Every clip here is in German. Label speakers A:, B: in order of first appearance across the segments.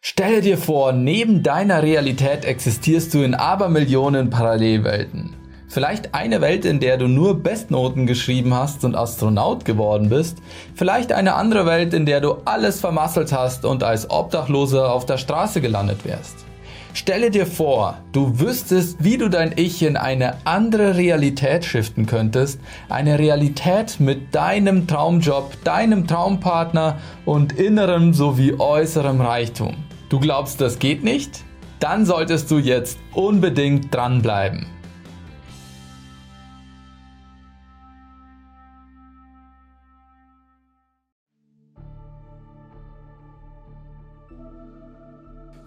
A: Stelle dir vor, neben deiner Realität existierst du in Abermillionen Parallelwelten. Vielleicht eine Welt, in der du nur Bestnoten geschrieben hast und Astronaut geworden bist. Vielleicht eine andere Welt, in der du alles vermasselt hast und als Obdachloser auf der Straße gelandet wärst. Stelle dir vor, du wüsstest, wie du dein Ich in eine andere Realität shiften könntest. Eine Realität mit deinem Traumjob, deinem Traumpartner und innerem sowie äußerem Reichtum. Du glaubst, das geht nicht? Dann solltest du jetzt unbedingt dranbleiben.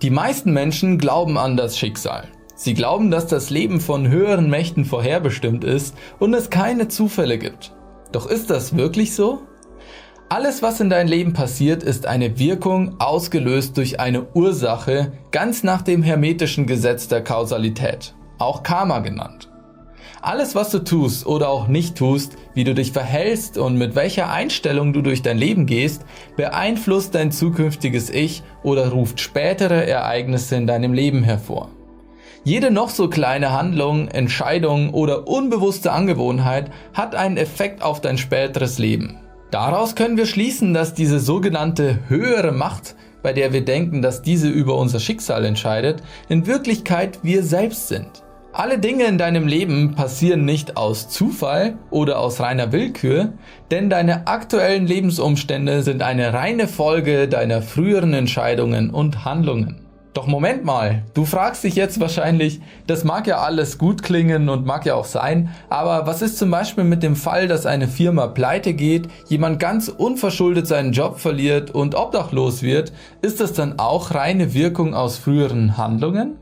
A: Die meisten Menschen glauben an das Schicksal. Sie glauben, dass das Leben von höheren Mächten vorherbestimmt ist und es keine Zufälle gibt. Doch ist das wirklich so? Alles, was in deinem Leben passiert, ist eine Wirkung ausgelöst durch eine Ursache, ganz nach dem hermetischen Gesetz der Kausalität, auch Karma genannt. Alles, was du tust oder auch nicht tust, wie du dich verhältst und mit welcher Einstellung du durch dein Leben gehst, beeinflusst dein zukünftiges Ich oder ruft spätere Ereignisse in deinem Leben hervor. Jede noch so kleine Handlung, Entscheidung oder unbewusste Angewohnheit hat einen Effekt auf dein späteres Leben. Daraus können wir schließen, dass diese sogenannte höhere Macht, bei der wir denken, dass diese über unser Schicksal entscheidet, in Wirklichkeit wir selbst sind. Alle Dinge in deinem Leben passieren nicht aus Zufall oder aus reiner Willkür, denn deine aktuellen Lebensumstände sind eine reine Folge deiner früheren Entscheidungen und Handlungen. Doch Moment mal, du fragst dich jetzt wahrscheinlich, das mag ja alles gut klingen und mag ja auch sein, aber was ist zum Beispiel mit dem Fall, dass eine Firma pleite geht, jemand ganz unverschuldet seinen Job verliert und obdachlos wird, ist das dann auch reine Wirkung aus früheren Handlungen?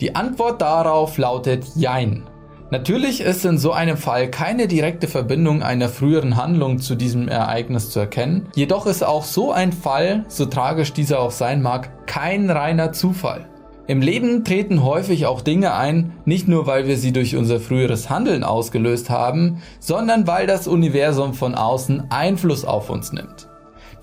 A: Die Antwort darauf lautet Jein. Natürlich ist in so einem Fall keine direkte Verbindung einer früheren Handlung zu diesem Ereignis zu erkennen, jedoch ist auch so ein Fall, so tragisch dieser auch sein mag, kein reiner Zufall. Im Leben treten häufig auch Dinge ein, nicht nur weil wir sie durch unser früheres Handeln ausgelöst haben, sondern weil das Universum von außen Einfluss auf uns nimmt.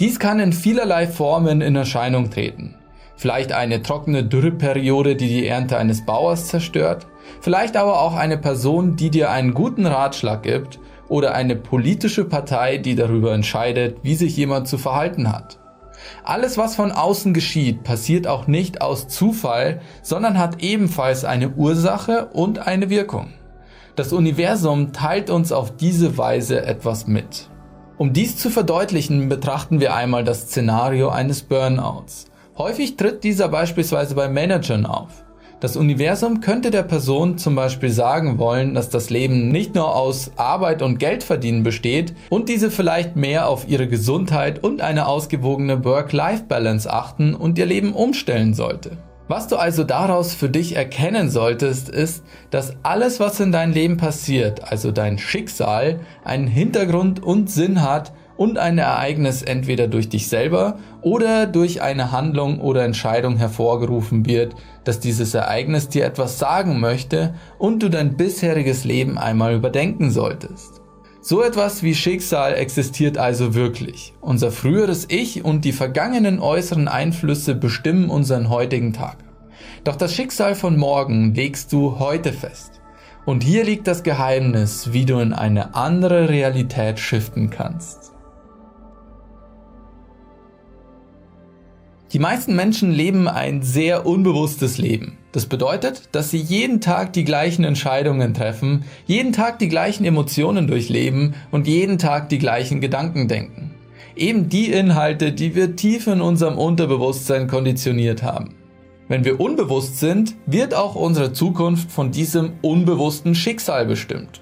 A: Dies kann in vielerlei Formen in Erscheinung treten. Vielleicht eine trockene Dürreperiode, die die Ernte eines Bauers zerstört, Vielleicht aber auch eine Person, die dir einen guten Ratschlag gibt oder eine politische Partei, die darüber entscheidet, wie sich jemand zu verhalten hat. Alles, was von außen geschieht, passiert auch nicht aus Zufall, sondern hat ebenfalls eine Ursache und eine Wirkung. Das Universum teilt uns auf diese Weise etwas mit. Um dies zu verdeutlichen, betrachten wir einmal das Szenario eines Burnouts. Häufig tritt dieser beispielsweise bei Managern auf. Das Universum könnte der Person zum Beispiel sagen wollen, dass das Leben nicht nur aus Arbeit und Geld verdienen besteht und diese vielleicht mehr auf ihre Gesundheit und eine ausgewogene Work-Life-Balance achten und ihr Leben umstellen sollte. Was du also daraus für dich erkennen solltest, ist, dass alles, was in deinem Leben passiert, also dein Schicksal, einen Hintergrund und Sinn hat und ein Ereignis entweder durch dich selber oder durch eine Handlung oder Entscheidung hervorgerufen wird, dass dieses Ereignis dir etwas sagen möchte und du dein bisheriges Leben einmal überdenken solltest. So etwas wie Schicksal existiert also wirklich. Unser früheres Ich und die vergangenen äußeren Einflüsse bestimmen unseren heutigen Tag. Doch das Schicksal von morgen legst du heute fest. Und hier liegt das Geheimnis, wie du in eine andere Realität shiften kannst. Die meisten Menschen leben ein sehr unbewusstes Leben. Das bedeutet, dass sie jeden Tag die gleichen Entscheidungen treffen, jeden Tag die gleichen Emotionen durchleben und jeden Tag die gleichen Gedanken denken. Eben die Inhalte, die wir tief in unserem Unterbewusstsein konditioniert haben. Wenn wir unbewusst sind, wird auch unsere Zukunft von diesem unbewussten Schicksal bestimmt.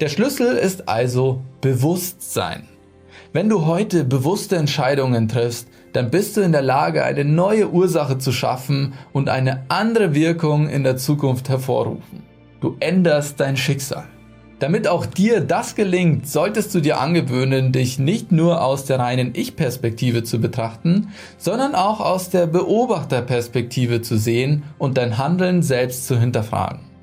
A: Der Schlüssel ist also Bewusstsein. Wenn du heute bewusste Entscheidungen triffst, dann bist du in der Lage, eine neue Ursache zu schaffen und eine andere Wirkung in der Zukunft hervorrufen. Du änderst dein Schicksal. Damit auch dir das gelingt, solltest du dir angewöhnen, dich nicht nur aus der reinen Ich-Perspektive zu betrachten, sondern auch aus der Beobachterperspektive zu sehen und dein Handeln selbst zu hinterfragen.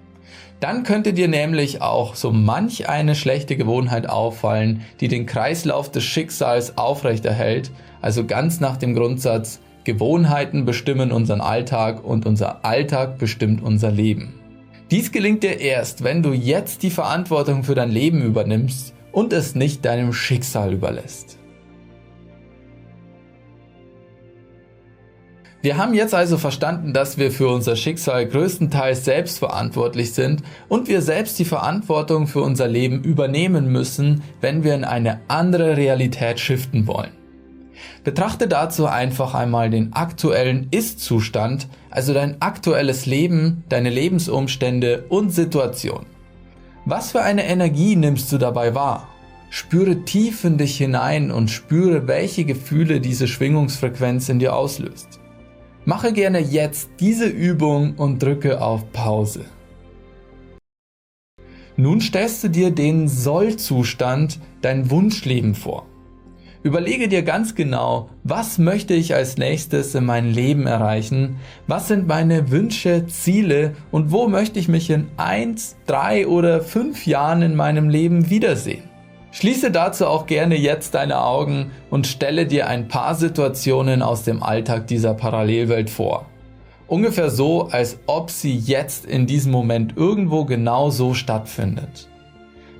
A: Dann könnte dir nämlich auch so manch eine schlechte Gewohnheit auffallen, die den Kreislauf des Schicksals aufrechterhält, also ganz nach dem Grundsatz, Gewohnheiten bestimmen unseren Alltag und unser Alltag bestimmt unser Leben. Dies gelingt dir erst, wenn du jetzt die Verantwortung für dein Leben übernimmst und es nicht deinem Schicksal überlässt. Wir haben jetzt also verstanden, dass wir für unser Schicksal größtenteils selbst verantwortlich sind und wir selbst die Verantwortung für unser Leben übernehmen müssen, wenn wir in eine andere Realität shiften wollen. Betrachte dazu einfach einmal den aktuellen Ist-Zustand, also dein aktuelles Leben, deine Lebensumstände und Situation. Was für eine Energie nimmst du dabei wahr? Spüre tief in dich hinein und spüre, welche Gefühle diese Schwingungsfrequenz in dir auslöst. Mache gerne jetzt diese Übung und drücke auf Pause. Nun stellst du dir den Soll-Zustand, dein Wunschleben vor. Überlege dir ganz genau, was möchte ich als nächstes in meinem Leben erreichen, was sind meine Wünsche, Ziele und wo möchte ich mich in 1, 3 oder 5 Jahren in meinem Leben wiedersehen. Schließe dazu auch gerne jetzt deine Augen und stelle dir ein paar Situationen aus dem Alltag dieser Parallelwelt vor. Ungefähr so, als ob sie jetzt in diesem Moment irgendwo genau so stattfindet.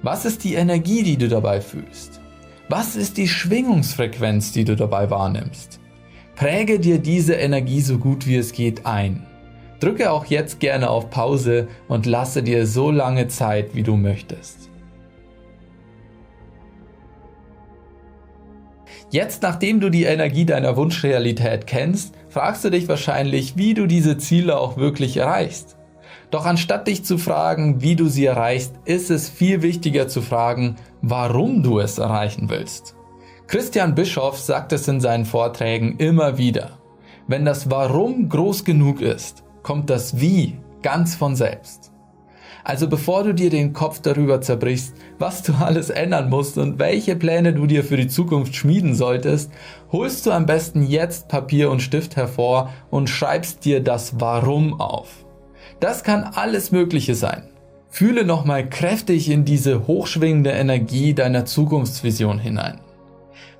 A: Was ist die Energie, die du dabei fühlst? Was ist die Schwingungsfrequenz, die du dabei wahrnimmst? Präge dir diese Energie so gut wie es geht ein. Drücke auch jetzt gerne auf Pause und lasse dir so lange Zeit, wie du möchtest. Jetzt, nachdem du die Energie deiner Wunschrealität kennst, fragst du dich wahrscheinlich, wie du diese Ziele auch wirklich erreichst. Doch anstatt dich zu fragen, wie du sie erreichst, ist es viel wichtiger zu fragen, warum du es erreichen willst. Christian Bischoff sagt es in seinen Vorträgen immer wieder. Wenn das Warum groß genug ist, kommt das Wie ganz von selbst. Also bevor du dir den Kopf darüber zerbrichst, was du alles ändern musst und welche Pläne du dir für die Zukunft schmieden solltest, holst du am besten jetzt Papier und Stift hervor und schreibst dir das Warum auf. Das kann alles Mögliche sein. Fühle nochmal kräftig in diese hochschwingende Energie deiner Zukunftsvision hinein.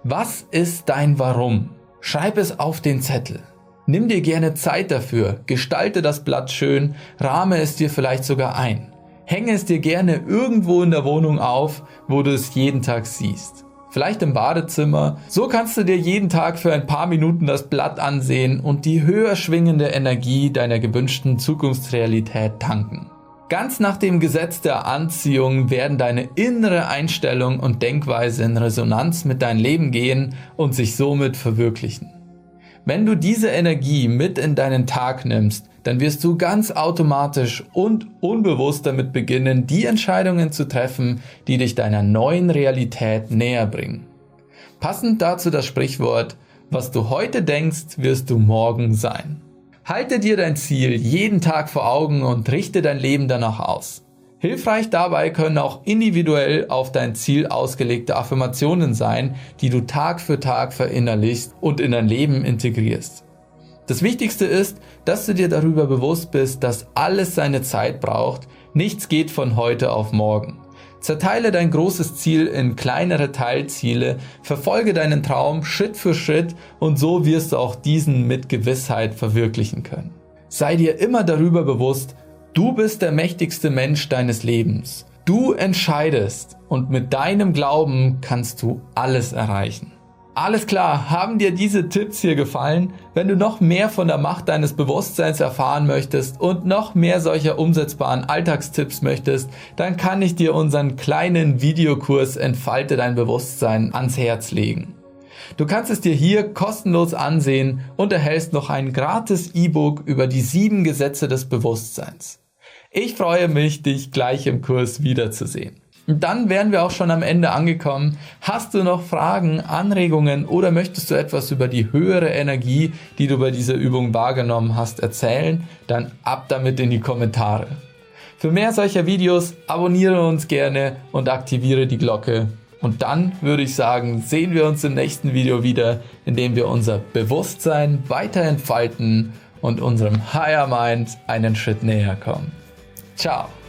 A: Was ist dein Warum? Schreib es auf den Zettel. Nimm dir gerne Zeit dafür, gestalte das Blatt schön, rahme es dir vielleicht sogar ein. Hänge es dir gerne irgendwo in der Wohnung auf, wo du es jeden Tag siehst. Vielleicht im Badezimmer. So kannst du dir jeden Tag für ein paar Minuten das Blatt ansehen und die höher schwingende Energie deiner gewünschten Zukunftsrealität tanken. Ganz nach dem Gesetz der Anziehung werden deine innere Einstellung und Denkweise in Resonanz mit deinem Leben gehen und sich somit verwirklichen. Wenn du diese Energie mit in deinen Tag nimmst, dann wirst du ganz automatisch und unbewusst damit beginnen, die Entscheidungen zu treffen, die dich deiner neuen Realität näher bringen. Passend dazu das Sprichwort, was du heute denkst, wirst du morgen sein. Halte dir dein Ziel jeden Tag vor Augen und richte dein Leben danach aus. Hilfreich dabei können auch individuell auf dein Ziel ausgelegte Affirmationen sein, die du Tag für Tag verinnerlichst und in dein Leben integrierst. Das Wichtigste ist, dass du dir darüber bewusst bist, dass alles seine Zeit braucht, nichts geht von heute auf morgen. Zerteile dein großes Ziel in kleinere Teilziele, verfolge deinen Traum Schritt für Schritt und so wirst du auch diesen mit Gewissheit verwirklichen können. Sei dir immer darüber bewusst, Du bist der mächtigste Mensch deines Lebens. Du entscheidest und mit deinem Glauben kannst du alles erreichen. Alles klar, haben dir diese Tipps hier gefallen? Wenn du noch mehr von der Macht deines Bewusstseins erfahren möchtest und noch mehr solcher umsetzbaren Alltagstipps möchtest, dann kann ich dir unseren kleinen Videokurs Entfalte dein Bewusstsein ans Herz legen. Du kannst es dir hier kostenlos ansehen und erhältst noch ein gratis E-Book über die sieben Gesetze des Bewusstseins. Ich freue mich, dich gleich im Kurs wiederzusehen. Dann wären wir auch schon am Ende angekommen. Hast du noch Fragen, Anregungen oder möchtest du etwas über die höhere Energie, die du bei dieser Übung wahrgenommen hast, erzählen? Dann ab damit in die Kommentare. Für mehr solcher Videos abonniere uns gerne und aktiviere die Glocke. Und dann würde ich sagen, sehen wir uns im nächsten Video wieder, in dem wir unser Bewusstsein weiter entfalten und unserem Higher Mind einen Schritt näher kommen. Ciao.